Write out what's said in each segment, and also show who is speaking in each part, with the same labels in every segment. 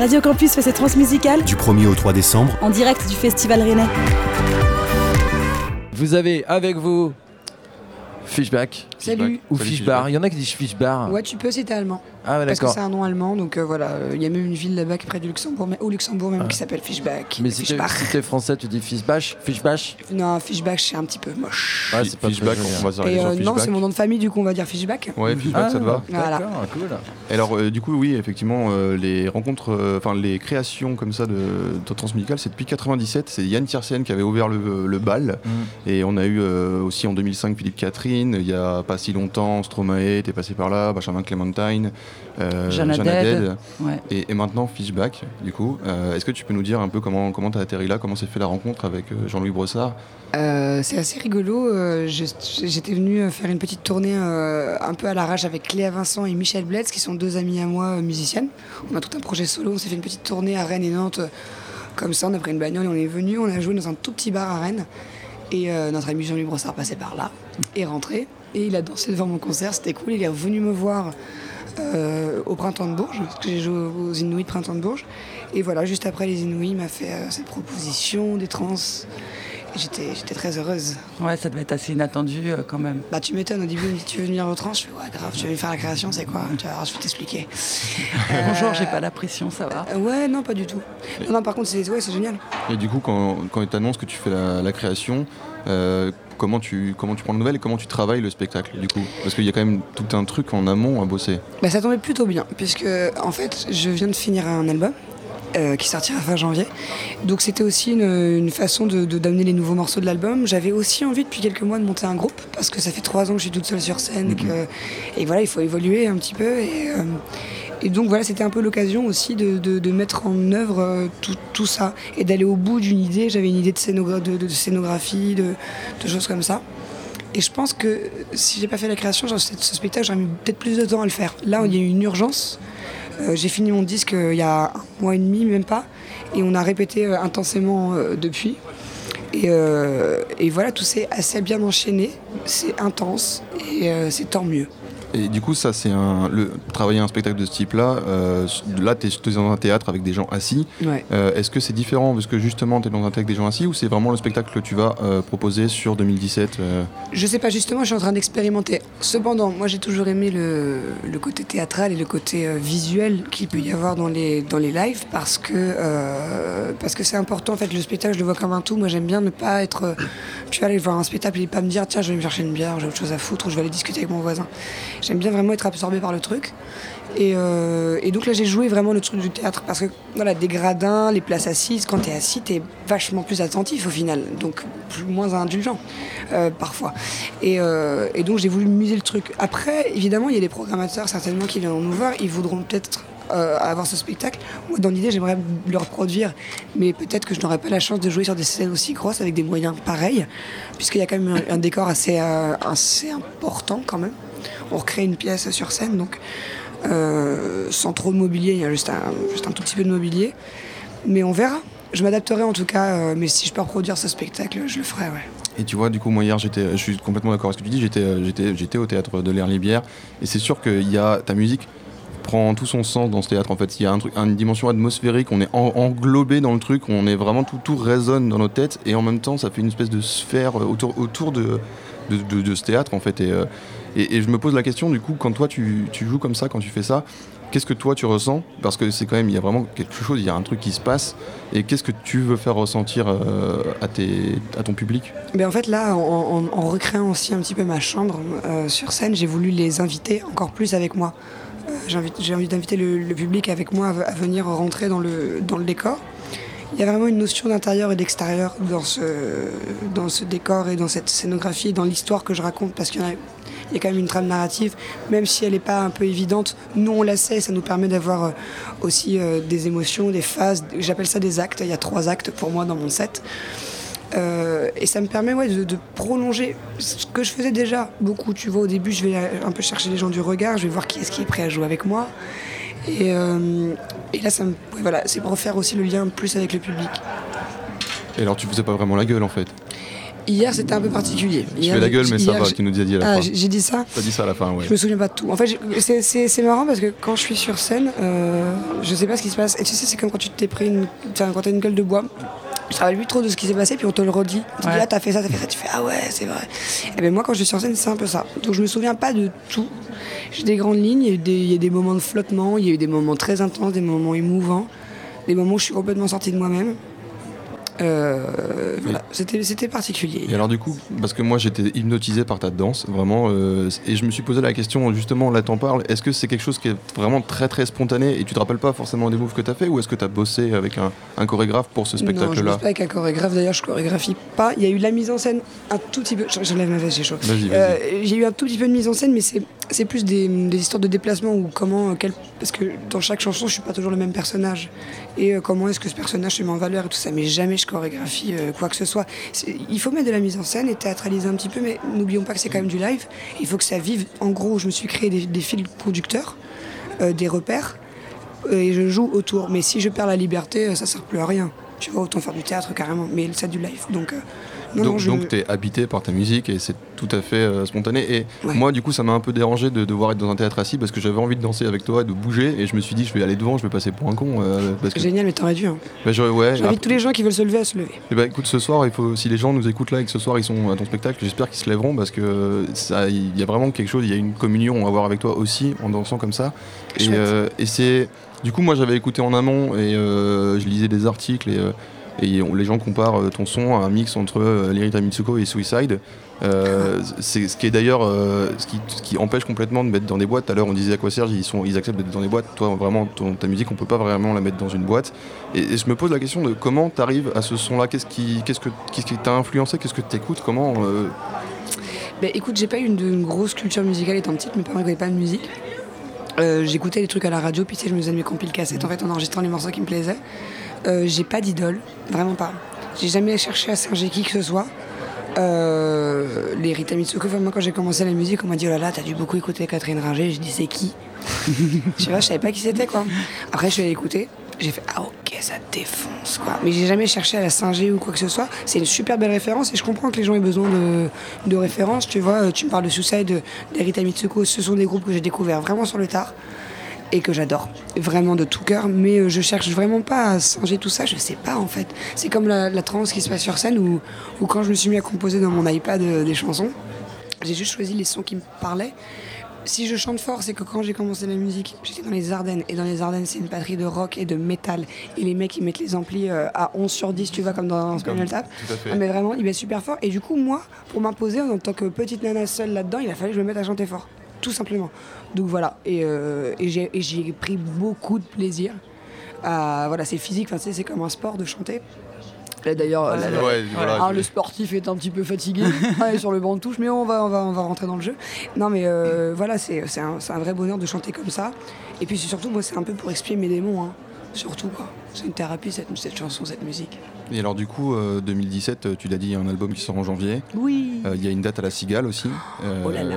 Speaker 1: Radio Campus fait ses transmusicales
Speaker 2: du 1er au 3 décembre
Speaker 1: en direct du Festival Rennais.
Speaker 3: Vous avez avec vous Fishback
Speaker 4: Salut.
Speaker 3: ou
Speaker 5: Salut,
Speaker 3: Fishbar. Il y en a qui disent Fishbar.
Speaker 4: Ouais, tu peux si t'es allemand.
Speaker 3: Ah ouais,
Speaker 4: Parce que
Speaker 3: d'accord.
Speaker 4: c'est un nom allemand, donc euh, voilà. Il y a même une ville là-bas qui est près du Luxembourg, mais- au Luxembourg même, qui s'appelle Fishback.
Speaker 3: Mais si t'es si français, tu dis Fishbash
Speaker 4: Non, Fishback, c'est un petit peu moche.
Speaker 3: Ouais, c'est pas
Speaker 5: Fishback,
Speaker 3: très joli,
Speaker 5: on va s'arrêter
Speaker 4: euh, non, c'est mon nom de famille, du coup, on va dire Fishback.
Speaker 5: Ouais, Fishback, ça te va
Speaker 4: Voilà.
Speaker 3: Cool.
Speaker 5: Alors, euh, du coup, oui, effectivement, euh, les rencontres, euh, enfin, les créations comme ça de, de Transmusical, c'est depuis 97. C'est Yann Tiersen qui avait ouvert le, le bal.
Speaker 3: Mm.
Speaker 5: Et on a eu euh, aussi en 2005 Philippe Catherine. Il y a pas si longtemps, Stromae était passé par là, Benjamin Clementine, euh,
Speaker 6: Jeanne. Ouais.
Speaker 5: Et, et maintenant Fishback, du coup. Euh, Est-ce que tu peux nous dire un peu comment comment t'as atterri là, comment s'est fait la rencontre avec euh, Jean-Louis Brossard?
Speaker 4: Euh, c'est assez rigolo. euh, J'étais venue euh, faire une petite tournée euh, un peu à l'arrache avec Cléa Vincent et Michel Bletz, qui sont deux amies à moi euh, musiciennes. On a tout un projet solo. On s'est fait une petite tournée à Rennes et Nantes. euh, Comme ça, on a pris une bagnole et on est venu. On a joué dans un tout petit bar à Rennes. Et euh, notre ami Jean-Louis Brossard passait par là, est rentré. Et il a dansé devant mon concert. C'était cool. Il est revenu me voir euh, au Printemps de Bourges, parce que j'ai joué aux Inouïs de Printemps de Bourges. Et voilà, juste après les Inouïs, il m'a fait euh, cette proposition des trans. J'étais j'étais très heureuse.
Speaker 6: Ouais, ça devait être assez inattendu euh, quand même.
Speaker 4: Bah tu m'étonnes, au début me dit tu veux venir au trans Je fais ouais grave, tu veux faire la création, c'est quoi? Tu vas voir, je vais t'expliquer.
Speaker 6: Bonjour, j'ai pas la pression, ça va?
Speaker 4: Euh, ouais, non pas du tout. Non, non par contre c'est ouais, c'est génial.
Speaker 5: Et du coup, quand, quand il t'annonce que tu fais la, la création, euh, comment, tu, comment tu prends la nouvelle et comment tu travailles le spectacle, du coup? Parce qu'il y a quand même tout un truc en amont à bosser.
Speaker 4: Bah ça tombait plutôt bien, puisque en fait je viens de finir un album. Euh, qui sortira fin janvier. Donc c'était aussi une, une façon de de- d'amener les nouveaux morceaux de l'album. J'avais aussi envie depuis quelques mois de monter un groupe parce que ça fait trois ans que je suis toute seule sur scène et, que, et voilà il faut évoluer un petit peu et, euh, et donc voilà c'était un peu l'occasion aussi de, de- mettre en œuvre euh, tout, tout ça et d'aller au bout d'une idée. J'avais une idée de, scénogra- de- de scénographie, de, de choses comme ça. Et je pense que si j'ai pas fait la création, genre, ce ce spectacle, j'aurais mis peut-être plus de temps à le faire. Là, il y a eu une urgence. Euh, j'ai fini mon disque euh, il y a un mois et demi, même pas. Et on a répété euh, intensément depuis. Et, voilà, tout s'est assez bien enchaîné. C'est intense et c'est tant mieux.
Speaker 5: Et du coup, ça, c'est un. Le, travailler un spectacle de ce type-là, euh, là, tu es dans un théâtre avec des gens assis.
Speaker 4: Ouais.
Speaker 5: Euh, Est-ce que c'est différent parce que justement, tu es dans un théâtre avec des gens assis ou c'est vraiment le spectacle que tu vas euh, proposer sur 2017 euh,
Speaker 4: Je sais pas, justement, je suis en train d'expérimenter. Cependant, moi j'ai toujours aimé le, le côté théâtral et le côté visuel qu'il peut y avoir dans les, dans les lives parce que parce que c'est important. En fait, le spectacle, je le vois comme un tout. Moi j'aime bien ne pas être. Tu vois, aller voir un spectacle et pas me dire tiens, je vais me chercher une bière, j'ai autre chose à foutre ou je vais aller discuter avec mon voisin. J'aime bien vraiment être absorbé par le truc. Et, euh, et donc là, j'ai joué vraiment le truc du théâtre parce que voilà, des gradins, les places assises, quand t'es assis, t'es vachement plus attentif au final, donc plus, moins indulgent euh, parfois. Et, euh, et donc j'ai voulu muser le truc. Après, évidemment, il y a des programmateurs certainement qui viendront nous voir, ils voudront peut-être avoir ce spectacle. Moi, dans l'idée, j'aimerais le reproduire, mais peut-être que je n'aurai pas la chance de jouer sur des scènes aussi grosses avec des moyens pareils, puisqu'il y a quand même un, décor assez important quand même. On recrée une pièce sur scène, donc euh, sans trop de mobilier, il y a juste un, tout petit peu de mobilier. Mais on verra. Je m'adapterai en tout cas, euh, mais si je peux reproduire ce spectacle, je le ferai.
Speaker 5: Et tu vois, du coup, moi hier, je suis complètement d'accord avec ce que tu dis. J'étais, euh, au théâtre de l'Air Libière, et c'est sûr qu'il y a ta musique prend tout son sens dans ce théâtre. En fait, il y a une dimension atmosphérique. On est en- englobé dans le truc. On est vraiment tout, tout résonne dans nos têtes, et en même temps, ça fait une espèce de sphère autour, de, ce théâtre, en fait. Et, je me pose la question, du coup, quand toi tu, joues comme ça, quand tu fais ça. Qu'est-ce que toi tu ressens? Parce que c'est quand même, il y a vraiment quelque chose, il y a un truc qui se passe. Et qu'est-ce que tu veux faire ressentir euh, à, ton public?
Speaker 4: Mais en fait, là, en, recréant aussi un petit peu ma chambre euh, sur scène, j'ai voulu les inviter encore plus avec moi. Euh, j'ai envie, d'inviter le, public avec moi à, venir rentrer dans le, dans le décor. Il y a vraiment une notion d'intérieur et d'extérieur dans ce, dans ce décor et dans cette scénographie, dans l'histoire que je raconte, parce qu'il y en a, il y a quand même une trame narrative, même si elle n'est pas un peu évidente. Nous, on la sait, ça nous permet d'avoir euh, aussi euh, des émotions, des phases. J'appelle ça des actes. Il y a trois actes pour moi dans mon set. Euh, et ça me permet ouais, de, prolonger ce que je faisais déjà beaucoup. Tu vois, au début, je vais un peu chercher les gens du regard, je vais voir qui est-ce qui est prêt à jouer avec moi. Et, là, ça me, voilà, c'est pour faire aussi le lien plus avec le public.
Speaker 5: Et alors tu faisais pas vraiment la gueule en fait?
Speaker 4: Hier, c'était un peu particulier.
Speaker 5: Tu
Speaker 4: Hier,
Speaker 5: fais la gueule, mais ça va,
Speaker 4: j'ai-
Speaker 5: tu nous as dit à la
Speaker 4: Ah,
Speaker 5: fin.
Speaker 4: j'ai dit ça
Speaker 5: T'as dit ça à la fin, ouais.
Speaker 4: Je me souviens pas de tout. En fait, c'est- marrant parce que quand je suis sur scène, euh, je sais pas ce qui se passe. Et tu sais, c'est comme quand tu t'es pris une, enfin, quand t'as une gueule de bois. Je te rappelle plus trop de ce qui s'est passé, puis on te le redit. Tu
Speaker 6: Ouais.
Speaker 4: dis, ah, t'as fait ça, t'as fait ça. Tu fais, ah ouais, c'est vrai. Et ben moi, quand je suis sur scène, c'est un peu ça. Donc je me souviens pas de tout. J'ai des grandes lignes, il y, a eu des, il y a des moments de flottement, il y a eu des moments très intenses, des moments émouvants, des moments où je suis complètement sortie de moi-même. Euh, voilà, c'était particulier.
Speaker 5: Et alors du coup, parce que moi j'étais hypnotisé par ta danse, vraiment, euh, et je me suis posé la question, justement, là t'en parles, est-ce que c'est quelque chose qui est vraiment très très spontané et tu te rappelles pas forcément des moves que t'as fait ou est-ce que t'as bossé avec un, un chorégraphe pour ce
Speaker 4: Non, je
Speaker 5: spectacle-là
Speaker 4: bosse pas avec un chorégraphe. D'ailleurs, je chorégraphie pas. Il y a eu la mise en scène un tout petit peu. J'enlève ma veste, j'ai chaud. Euh, j'ai eu un tout petit peu de mise en scène, mais c'est c'est plus des, des histoires de déplacement ou comment, euh, quel, parce que dans chaque chanson, je suis pas toujours le même personnage. Et euh, comment est-ce que ce personnage se met en valeur et tout ça. Mais jamais je chorégraphie quoi que ce soit. Il faut mettre de la mise en scène et théâtraliser un petit peu, mais n'oublions pas que c'est quand même du live. Il faut que ça vive. En gros, je me suis créé des, des fils conducteurs, euh, des repères, et je joue autour. Mais si je perds la liberté, euh, ça sert plus à rien. Tu vois, autant faire du théâtre carrément, mais c'est du live. Donc, euh, non,
Speaker 5: donc
Speaker 4: je...
Speaker 5: donc t'es habité par ta musique et c'est tout à fait euh, spontané. Et
Speaker 4: Ouais.
Speaker 5: moi du coup ça m'a un peu dérangé de devoir être dans un théâtre assis parce que j'avais envie de danser avec toi, de bouger et je me suis dit je vais aller devant, je vais passer pour un con. euh, parce que,
Speaker 4: Génial, mais t'aurais dû. Hein.
Speaker 5: Bah, ouais,
Speaker 4: J'invite
Speaker 5: après-
Speaker 4: tous les gens qui veulent se lever à se lever.
Speaker 5: Eh ben, écoute, ce soir, il faut, si les gens nous écoutent là et que ce soir ils sont à ton spectacle, j'espère qu'ils se lèveront parce que ça, il y a vraiment quelque chose, il y a une communion à avoir avec toi aussi en dansant comme ça. Et, euh, et c'est, du coup, moi j'avais écouté en amont et euh, je lisais des articles et, et les gens comparent euh, ton son à un mix entre euh, Lirita Mitsuko et Suicide. Euh, c'est ce qui est d'ailleurs euh, ce, qui, empêche complètement de mettre dans des boîtes. Tout à l'heure, on disait à quoi Serge, ils, sont, ils acceptent d'être dans des boîtes. Toi, vraiment, ta musique, on peut pas vraiment la mettre dans une boîte. Et, je me pose la question de comment tu arrives à ce son-là? Qu'est-ce qui, t'a influencé? Qu'est-ce que tu écoutes Comment
Speaker 4: Ben, écoute, j'ai pas eu une, grosse culture musicale étant petite, mes parents n'écoutaient pas de musique. J'écoutais les trucs à la radio, puis je me faisais mes compiles cassettes en fait en enregistrant les morceaux qui me plaisaient. Euh, j'ai pas d'idole, vraiment pas. J'ai jamais cherché à singer qui que ce soit. Euh, les Rita Mitsuko, enfin, moi quand j'ai commencé la musique, on m'a dit oh là là, t'as dû beaucoup écouter Catherine Ringer. J'ai dit c'est qui? Je sais pas, je savais pas qui c'était quoi. Après, je suis allé écouter. J'ai fait ah ok, ça défonce quoi. Mais j'ai jamais cherché à la singer ou quoi que ce soit. C'est une super belle référence et je comprends que les gens aient besoin de, de références. Tu vois, euh, tu me parles de Suicide, d'Erita Mitsuko. Ce sont des groupes que j'ai découverts vraiment sur le tard et que j'adore vraiment de tout cœur. Mais euh, je cherche vraiment pas à singer tout ça. Je sais pas en fait. C'est comme la, la trance qui se passe sur scène où, où quand je me suis mis à composer dans mon iPad euh, des chansons, j'ai juste choisi les sons qui me parlaient. Si je chante fort, c'est que quand j'ai commencé la musique, j'étais dans les Ardennes. Et dans les Ardennes, c'est une patrie de rock et de métal. Et les mecs, ils mettent les amplis euh, à 11 sur 10, tu vois, comme dans Spinal Tap. Ah, mais vraiment, il est super fort. Et du coup, moi, pour m'imposer en tant que petite nana seule là-dedans, il a fallu que je me mette à chanter fort. Tout simplement. Donc voilà. Et, euh, et j'ai pris beaucoup de plaisir. à- voilà, c'est physique, c'est comme un sport de chanter. Là, D'ailleurs,
Speaker 5: Ouais, voilà,
Speaker 4: ah,
Speaker 5: je-
Speaker 4: le sportif est un petit peu fatigué ouais, sur le banc de touche, mais on va, on va, on va rentrer dans le jeu. Non, mais euh, voilà, c'est c'est un, vrai bonheur de chanter comme ça. Et puis c'est surtout, moi, c'est un peu pour expier mes démons. hein. Surtout, quoi. C'est une thérapie, cette, cette chanson, cette musique.
Speaker 5: Et alors du coup, euh, 2017, euh, tu l'as dit, il y a un album qui sort en janvier.
Speaker 4: Oui.
Speaker 5: Euh, Il y a une date à la Cigale aussi. Euh,
Speaker 4: Oh là là.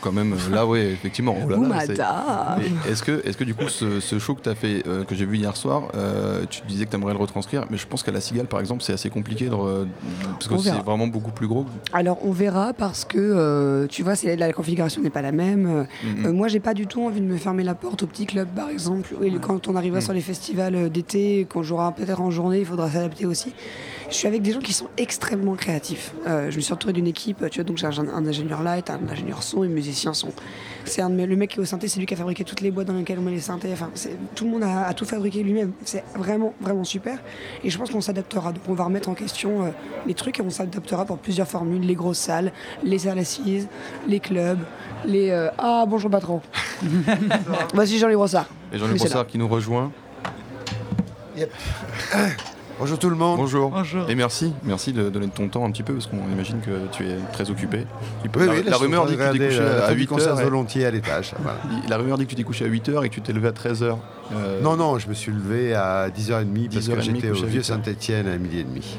Speaker 5: Quand même, euh, là, ouais, effectivement. oh là là, c'est-
Speaker 4: Oumada.
Speaker 5: Et Est-ce que, est que du coup, ce, ce show que tu as fait, euh, que j'ai vu hier soir, euh, tu disais que tu aimerais le retranscrire, mais je pense qu'à la Cigale, par exemple, c'est assez compliqué, de re- parce que c'est vraiment beaucoup plus gros.
Speaker 4: Alors on verra parce que euh, tu vois, la configuration n'est pas la même. Euh,
Speaker 5: Mhm.
Speaker 4: euh, moi, j'ai pas du tout envie de me fermer la porte au petit club, par exemple. Et quand on arrivera
Speaker 5: Mhm.
Speaker 4: sur les festivals euh, d'été, qu'on jouera peut-être en journée, il faudra s'adapter aussi. Je suis avec des gens qui sont extrêmement créatifs. Euh, je me suis entouré d'une équipe. Tu vois, donc j'ai un, un ingénieur light, un ingénieur son, et musicien son. C'est un le mec qui est au synthé, c'est lui qui a fabriqué toutes les boîtes dans lesquelles on met les synthés. Enfin, tout le monde a, a tout fabriqué lui-même. C'est vraiment, vraiment super. Et je pense qu'on s'adaptera. Donc on va remettre en question euh, les trucs et on s'adaptera pour plusieurs formules les grosses salles, les salles assises, les clubs, les. euh, Ah bonjour patron. Voici Jean-Louis Brossard.
Speaker 5: Et Jean-Luc
Speaker 4: Oui, c'est
Speaker 5: Brossard qui nous rejoint.
Speaker 2: Bonjour tout le monde.
Speaker 5: Bonjour.
Speaker 6: Bonjour.
Speaker 5: Et merci, merci de donner de ton temps un petit peu, parce qu'on imagine que tu es très occupé. Il peut-
Speaker 2: Oui,
Speaker 5: la,
Speaker 2: oui,
Speaker 5: la rumeur dit que tu t'es couché
Speaker 2: la
Speaker 5: à
Speaker 2: fin du
Speaker 5: 8
Speaker 2: concert
Speaker 5: heures. et-
Speaker 2: volontiers à l'étage. voilà.
Speaker 5: La rumeur dit que tu t'es couché à 8 heures et que tu t'es levé à 13 heures. Euh,
Speaker 2: Non, non, je me suis levé à 10h30 parce
Speaker 5: 10h30
Speaker 2: que j'étais au vieux
Speaker 5: 8 heures.
Speaker 2: Saint-Etienne à midi et demi.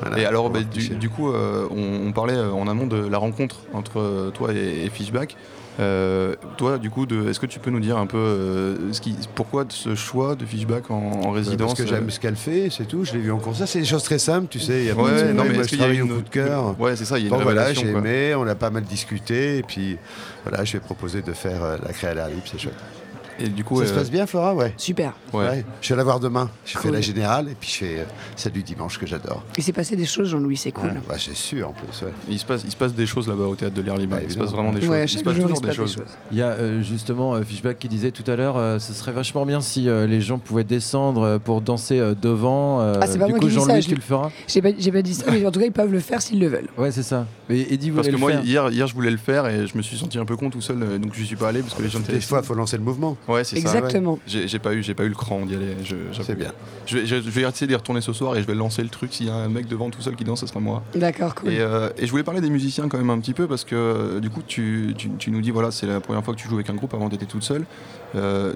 Speaker 2: Voilà,
Speaker 5: Et alors, bah, du, coup, euh, on, on parlait euh, en amont de la rencontre entre toi et, et Fishback. Euh, toi, du coup, est-ce que tu peux nous dire un peu euh, ce qui, pourquoi ce choix de Fishback en, en résidence
Speaker 2: Parce que j'aime ce qu'elle fait, c'est tout. Je l'ai vu en concert. C'est des choses très simples, tu sais. Il y a
Speaker 5: euh,
Speaker 2: pas de-
Speaker 5: Ouais, non, mais
Speaker 2: moi, je
Speaker 5: y a une
Speaker 2: au coup de cœur.
Speaker 5: Ouais, c'est ça, il y a une
Speaker 2: voilà,
Speaker 5: relation.
Speaker 2: j'ai aimé, on a pas mal discuté, et puis voilà, je vais proposer de faire euh, la créa à libre, c'est chouette.
Speaker 5: Et du coup,
Speaker 2: Ça se
Speaker 5: euh,
Speaker 2: passe bien, Flora Ouais.
Speaker 4: Super.
Speaker 5: ouais.
Speaker 2: Ouais. Je vais la voir demain. Je fais la générale, et puis je fais euh, celle du dimanche que j'adore.
Speaker 4: Il s'est passé des choses, Jean-Louis, c'est cool.
Speaker 2: Ouais, bah, c'est sûr en plus. ouais.
Speaker 5: Il se passe, il se passe des choses là-bas au théâtre de l'air libre.
Speaker 2: Bah,
Speaker 5: il se passe vraiment des choses.
Speaker 4: Ouais,
Speaker 5: il se passe toujours des choses.
Speaker 3: Il y a euh, justement euh, Fishback qui disait tout à l'heure, euh, ce serait vachement bien si euh, les gens pouvaient descendre euh, pour danser euh, devant. euh,
Speaker 4: Ah, c'est pas
Speaker 3: du
Speaker 4: moi
Speaker 3: coup, Jean-Louis,
Speaker 4: je
Speaker 3: tu le feras
Speaker 4: J'ai pas, dit ça, mais en tout cas, ils peuvent le faire s'ils le veulent.
Speaker 3: Ouais, c'est ça. Et Eddie
Speaker 5: Parce que moi, hier, hier, je voulais le faire et je me suis senti un peu con tout seul, donc je suis pas allé parce que les gens étaient.
Speaker 2: Des fois, il faut lancer le mouvement.
Speaker 5: Ouais, c'est ça.
Speaker 4: Exactement.
Speaker 5: J'ai j'ai pas eu, j'ai pas eu le cran d'y aller.
Speaker 2: C'est bien.
Speaker 5: Je vais, je vais essayer d'y retourner ce soir et je vais lancer le truc. S'il y a un mec devant tout seul qui danse, ce sera moi.
Speaker 4: D'accord, cool.
Speaker 5: Et, euh, et je voulais parler des musiciens quand même un petit peu parce que euh, du coup tu, tu- tu nous dis voilà c'est la première fois que tu joues avec un groupe avant t'étais toute seule. Euh,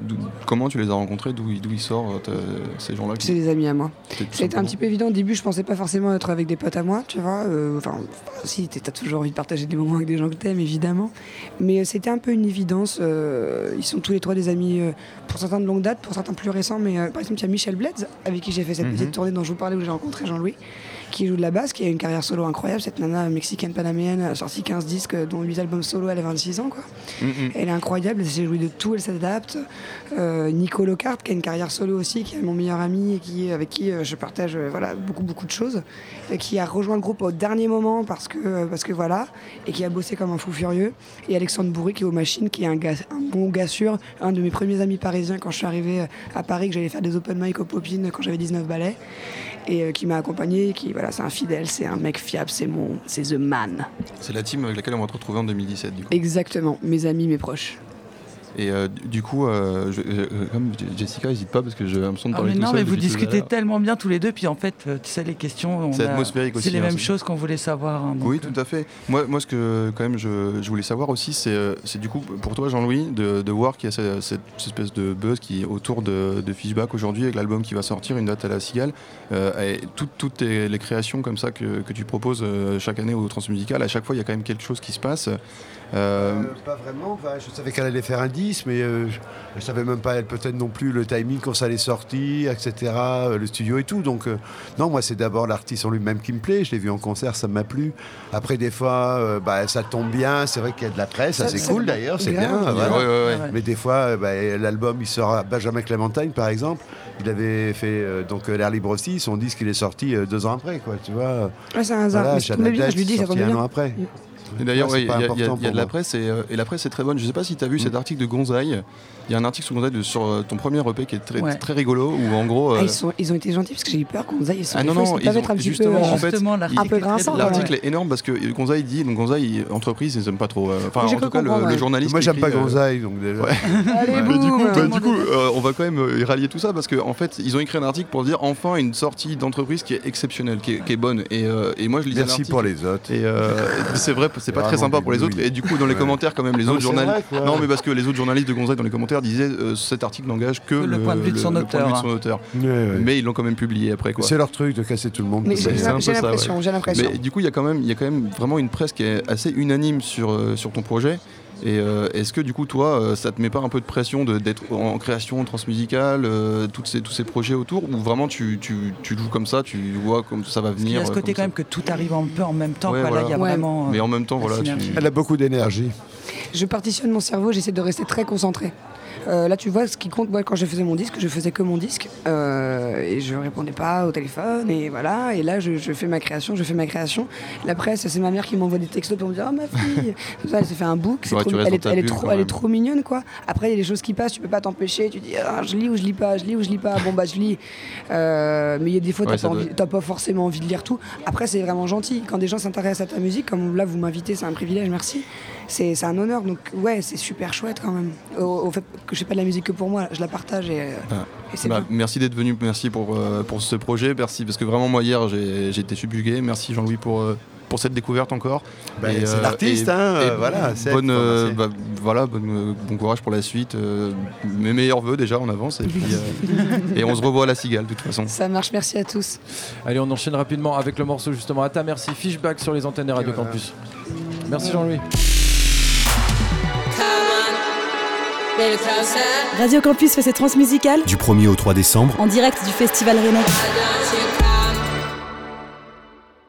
Speaker 5: comment tu les as rencontrés? D'où ils sortent euh, ces gens-là
Speaker 4: C'est des amis à moi.
Speaker 5: C'était
Speaker 4: un petit peu évident au début, je pensais pas forcément être avec des potes à moi, tu vois. euh, Enfin, si, t'as toujours envie de partager des moments avec des gens que t'aimes, évidemment. Mais euh, c'était un peu une évidence. euh, ils sont tous les trois des amis, euh, pour certains de longue date, pour certains plus récents. Mais euh, par exemple, il y a Michel Bledz, avec qui j'ai fait cette
Speaker 5: Mhm.
Speaker 4: petite tournée dont je vous parlais, où j'ai rencontré Jean-Louis, qui joue de la basse, qui a une carrière solo incroyable. Cette nana mexicaine panaméenne a sorti 15 disques, dont 8 albums solo, elle a 26 ans, quoi.
Speaker 5: Mm, mm.
Speaker 4: Elle est incroyable, elle sait jouer de tout, elle s'adapte. Euh, Nico Lockhart, qui a une carrière solo aussi, qui est mon meilleur ami et qui, avec qui euh, je partage euh, voilà, beaucoup, beaucoup de choses. Et qui a rejoint le groupe au dernier moment parce que, euh, parce que voilà, et qui a bossé comme un fou furieux. Et Alexandre Bourri, qui est aux machines, qui est un, gars, un bon gars sûr, un de mes premiers amis parisiens quand je suis arrivé euh, à Paris, que j'allais faire des open mic aux Popines quand j'avais 19 balais. Et euh, qui m'a accompagné, qui voilà, c'est un fidèle, c'est un mec fiable, c'est mon, c'est the man.
Speaker 5: C'est la team avec laquelle on va te retrouver en 2017 du coup.
Speaker 4: Exactement, mes amis, mes proches.
Speaker 5: Et euh, du- coup, euh, je- euh, comme Jessica, n'hésite pas parce que j'ai l'impression de
Speaker 6: Ah,
Speaker 5: parler
Speaker 6: mais
Speaker 5: tout
Speaker 6: non,
Speaker 5: seul
Speaker 6: mais vous discutez tellement bien tous les deux, puis en fait, tu sais, les questions, on
Speaker 5: C'est atmosphérique aussi,
Speaker 6: C'est les
Speaker 5: hein,
Speaker 6: mêmes choses qu'on voulait savoir. hein,
Speaker 5: Oui, tout à fait. Moi, moi ce que quand même je, je voulais savoir aussi, c'est du coup pour toi, Jean-Louis, de, de voir qu'il y a ce- cette, cette espèce de buzz qui est autour de, de Fishback aujourd'hui avec l'album qui va sortir, une date à la Cigale, euh, et toutes, toutes tes- les créations comme ça que, que tu proposes chaque année au Transmusical, à chaque fois il y a quand même quelque chose qui se passe. Euh,
Speaker 2: Euh, pas vraiment. Enfin, je savais qu'elle allait faire un 10, mais euh, je, je savais même pas elle peut-être non plus le timing quand ça allait sortir, etc. euh, Le studio et tout. Donc euh, non, moi c'est d'abord l'artiste en lui-même qui me plaît. Je l'ai vu en concert, ça m'a plu. Après des fois, euh, bah, ça tombe bien. C'est vrai qu'il y a de la presse, ça,
Speaker 4: Ça,
Speaker 2: c'est cool d'ailleurs, c'est bien.
Speaker 5: ouais,
Speaker 2: voilà.
Speaker 5: ouais, ouais.
Speaker 6: ouais.
Speaker 2: Mais des fois, euh, bah, l'album il sort à Benjamin Clémentine par exemple. Il avait fait euh, donc l'air libre aussi. Son disque il est sorti euh, deux ans après, quoi. Tu vois.
Speaker 4: Ouais, c'est un hasard.
Speaker 2: Voilà,
Speaker 4: bien,
Speaker 2: Adèle,
Speaker 4: je lui dis, ça
Speaker 2: sorti
Speaker 4: tombait
Speaker 2: un
Speaker 4: bien.
Speaker 2: an après.
Speaker 5: Et d'ailleurs,
Speaker 2: Ouais,
Speaker 5: ouais,
Speaker 2: c'est
Speaker 5: il y, il y il y a de la presse et, euh, et la presse est très bonne. Je sais pas si tu as vu
Speaker 2: Mm.
Speaker 5: cet article de Gonzaï. Il y a un article sur Gonzaï de- sur euh, ton premier EP qui est très,
Speaker 6: Ouais.
Speaker 5: très rigolo où en gros.
Speaker 4: Ah,
Speaker 5: euh,
Speaker 4: ils, sont, ils ont été gentils parce que j'ai eu peur qu'on aille.
Speaker 5: Ah non, non,
Speaker 4: ils
Speaker 5: ils
Speaker 4: être un petit peu.
Speaker 5: justement,
Speaker 4: euh,
Speaker 5: en fait,
Speaker 6: l'article
Speaker 4: un peu
Speaker 6: est
Speaker 5: énorme parce que Gonzaï dit, donc Gonzaï, entreprise, ils aiment pas trop. euh, Enfin, en tout cas, le,
Speaker 4: ouais.
Speaker 5: journaliste.
Speaker 2: Moi j'aime pas
Speaker 5: euh,
Speaker 2: Gonzaï, donc déjà.
Speaker 5: ouais.
Speaker 4: Allez,
Speaker 5: Bah,
Speaker 4: boum
Speaker 5: du coup, on va quand même euh, rallier tout ça parce qu'en en fait, ils ont écrit un article pour dire enfin une sortie d'entreprise qui est exceptionnelle, qui est, qui est bonne. Et, euh, et moi, je lisais
Speaker 2: Merci pour les autres.
Speaker 5: Et euh, c'est vrai, c'est pas très sympa pour les autres. Et du coup, dans les
Speaker 2: Ouais.
Speaker 5: commentaires, quand même, les
Speaker 2: Non,
Speaker 5: autres journalistes. Non, mais parce que les autres journalistes de Gonzaï dans les commentaires disaient euh, cet article n'engage que
Speaker 6: Le point de vue de son
Speaker 5: le point de vue de
Speaker 6: auteur,
Speaker 5: son auteur. Mais ils l'ont quand même publié après, quoi.
Speaker 2: C'est leur truc de casser tout le monde.
Speaker 4: Mais j'ai l'impression, j'ai l'impression.
Speaker 5: Mais du coup, il y a quand même, il y a quand même vraiment une presse qui est assez unanime sur euh, sur ton projet. Et euh, est-ce que du coup, toi, euh, ça te met pas un peu de pression de- d'être en création transmusicale, euh, toutes ces, tous ces projets autour, ou vraiment tu, tu, tu joues comme ça, tu vois comme ça va
Speaker 6: Parce qu'il y
Speaker 5: venir
Speaker 6: a ce
Speaker 5: euh,
Speaker 6: côté quand même que tout arrive un peu en même temps.
Speaker 5: Ouais,
Speaker 6: quoi. Là, il y a
Speaker 4: voilà. Ouais.
Speaker 6: vraiment. euh,
Speaker 5: Mais en même temps, voilà. tu-.
Speaker 2: Elle a beaucoup d'énergie.
Speaker 4: Je partitionne mon cerveau, j'essaie de rester très concentré. Euh, là, tu vois, ce qui compte, moi, quand je faisais mon disque, je faisais que mon disque. euh, et je répondais pas au téléphone, et voilà. Et là, je, je fais ma création, je fais ma création. La presse, c'est ma mère qui m'envoie des textos pour me dire Oh, ma fille ça, Elle s'est fait un book,
Speaker 5: Ouais,
Speaker 4: trop- elle, est, elle trop,
Speaker 5: quand
Speaker 4: elle est
Speaker 5: même.
Speaker 4: trop mignonne, quoi. Après, il y a des choses qui passent, tu peux pas t'empêcher. Tu dis Ah, Je lis ou je lis pas, je lis ou je lis pas. Bon, bah, je lis. Euh, mais il y a des fois,
Speaker 5: Ouais,
Speaker 4: t'as
Speaker 5: ça
Speaker 4: pas,
Speaker 5: doit-
Speaker 4: envie- t'as pas forcément envie de lire tout. Après, c'est vraiment gentil. Quand des gens s'intéressent à ta musique, comme là, vous m'invitez, c'est un privilège, merci. C'est un honneur. Donc, ouais, c'est super chouette quand même. Au, au fait que je fais pas de la musique que pour moi, je la partage et, euh,
Speaker 5: Ah.
Speaker 4: et c'est
Speaker 5: Bah,
Speaker 4: bien.
Speaker 5: merci d'être venu, merci pour, euh, pour ce projet, merci parce que vraiment moi hier j'ai été subjugué, merci Jean-Louis pour, euh, pour cette découverte encore. Et,
Speaker 2: c'est
Speaker 5: euh,
Speaker 2: l'artiste,
Speaker 5: et-
Speaker 2: hein,
Speaker 5: et
Speaker 2: voilà.
Speaker 5: bonne, euh, bah, voilà, bonne, euh, bon courage pour la suite, euh, mes meilleurs voeux déjà en avance et, puis, euh, et on se revoit à la Cigale de toute façon.
Speaker 4: Ça marche, merci à tous.
Speaker 3: Allez, on enchaîne rapidement avec le morceau justement. À ta merci, Fishback sur les antennes des Radio
Speaker 2: voilà.
Speaker 3: Campus. Merci Jean-Louis.
Speaker 1: Radio Campus fait ses transmusicales
Speaker 7: Du 1er au 3 décembre,
Speaker 1: en direct du Festival Rennais.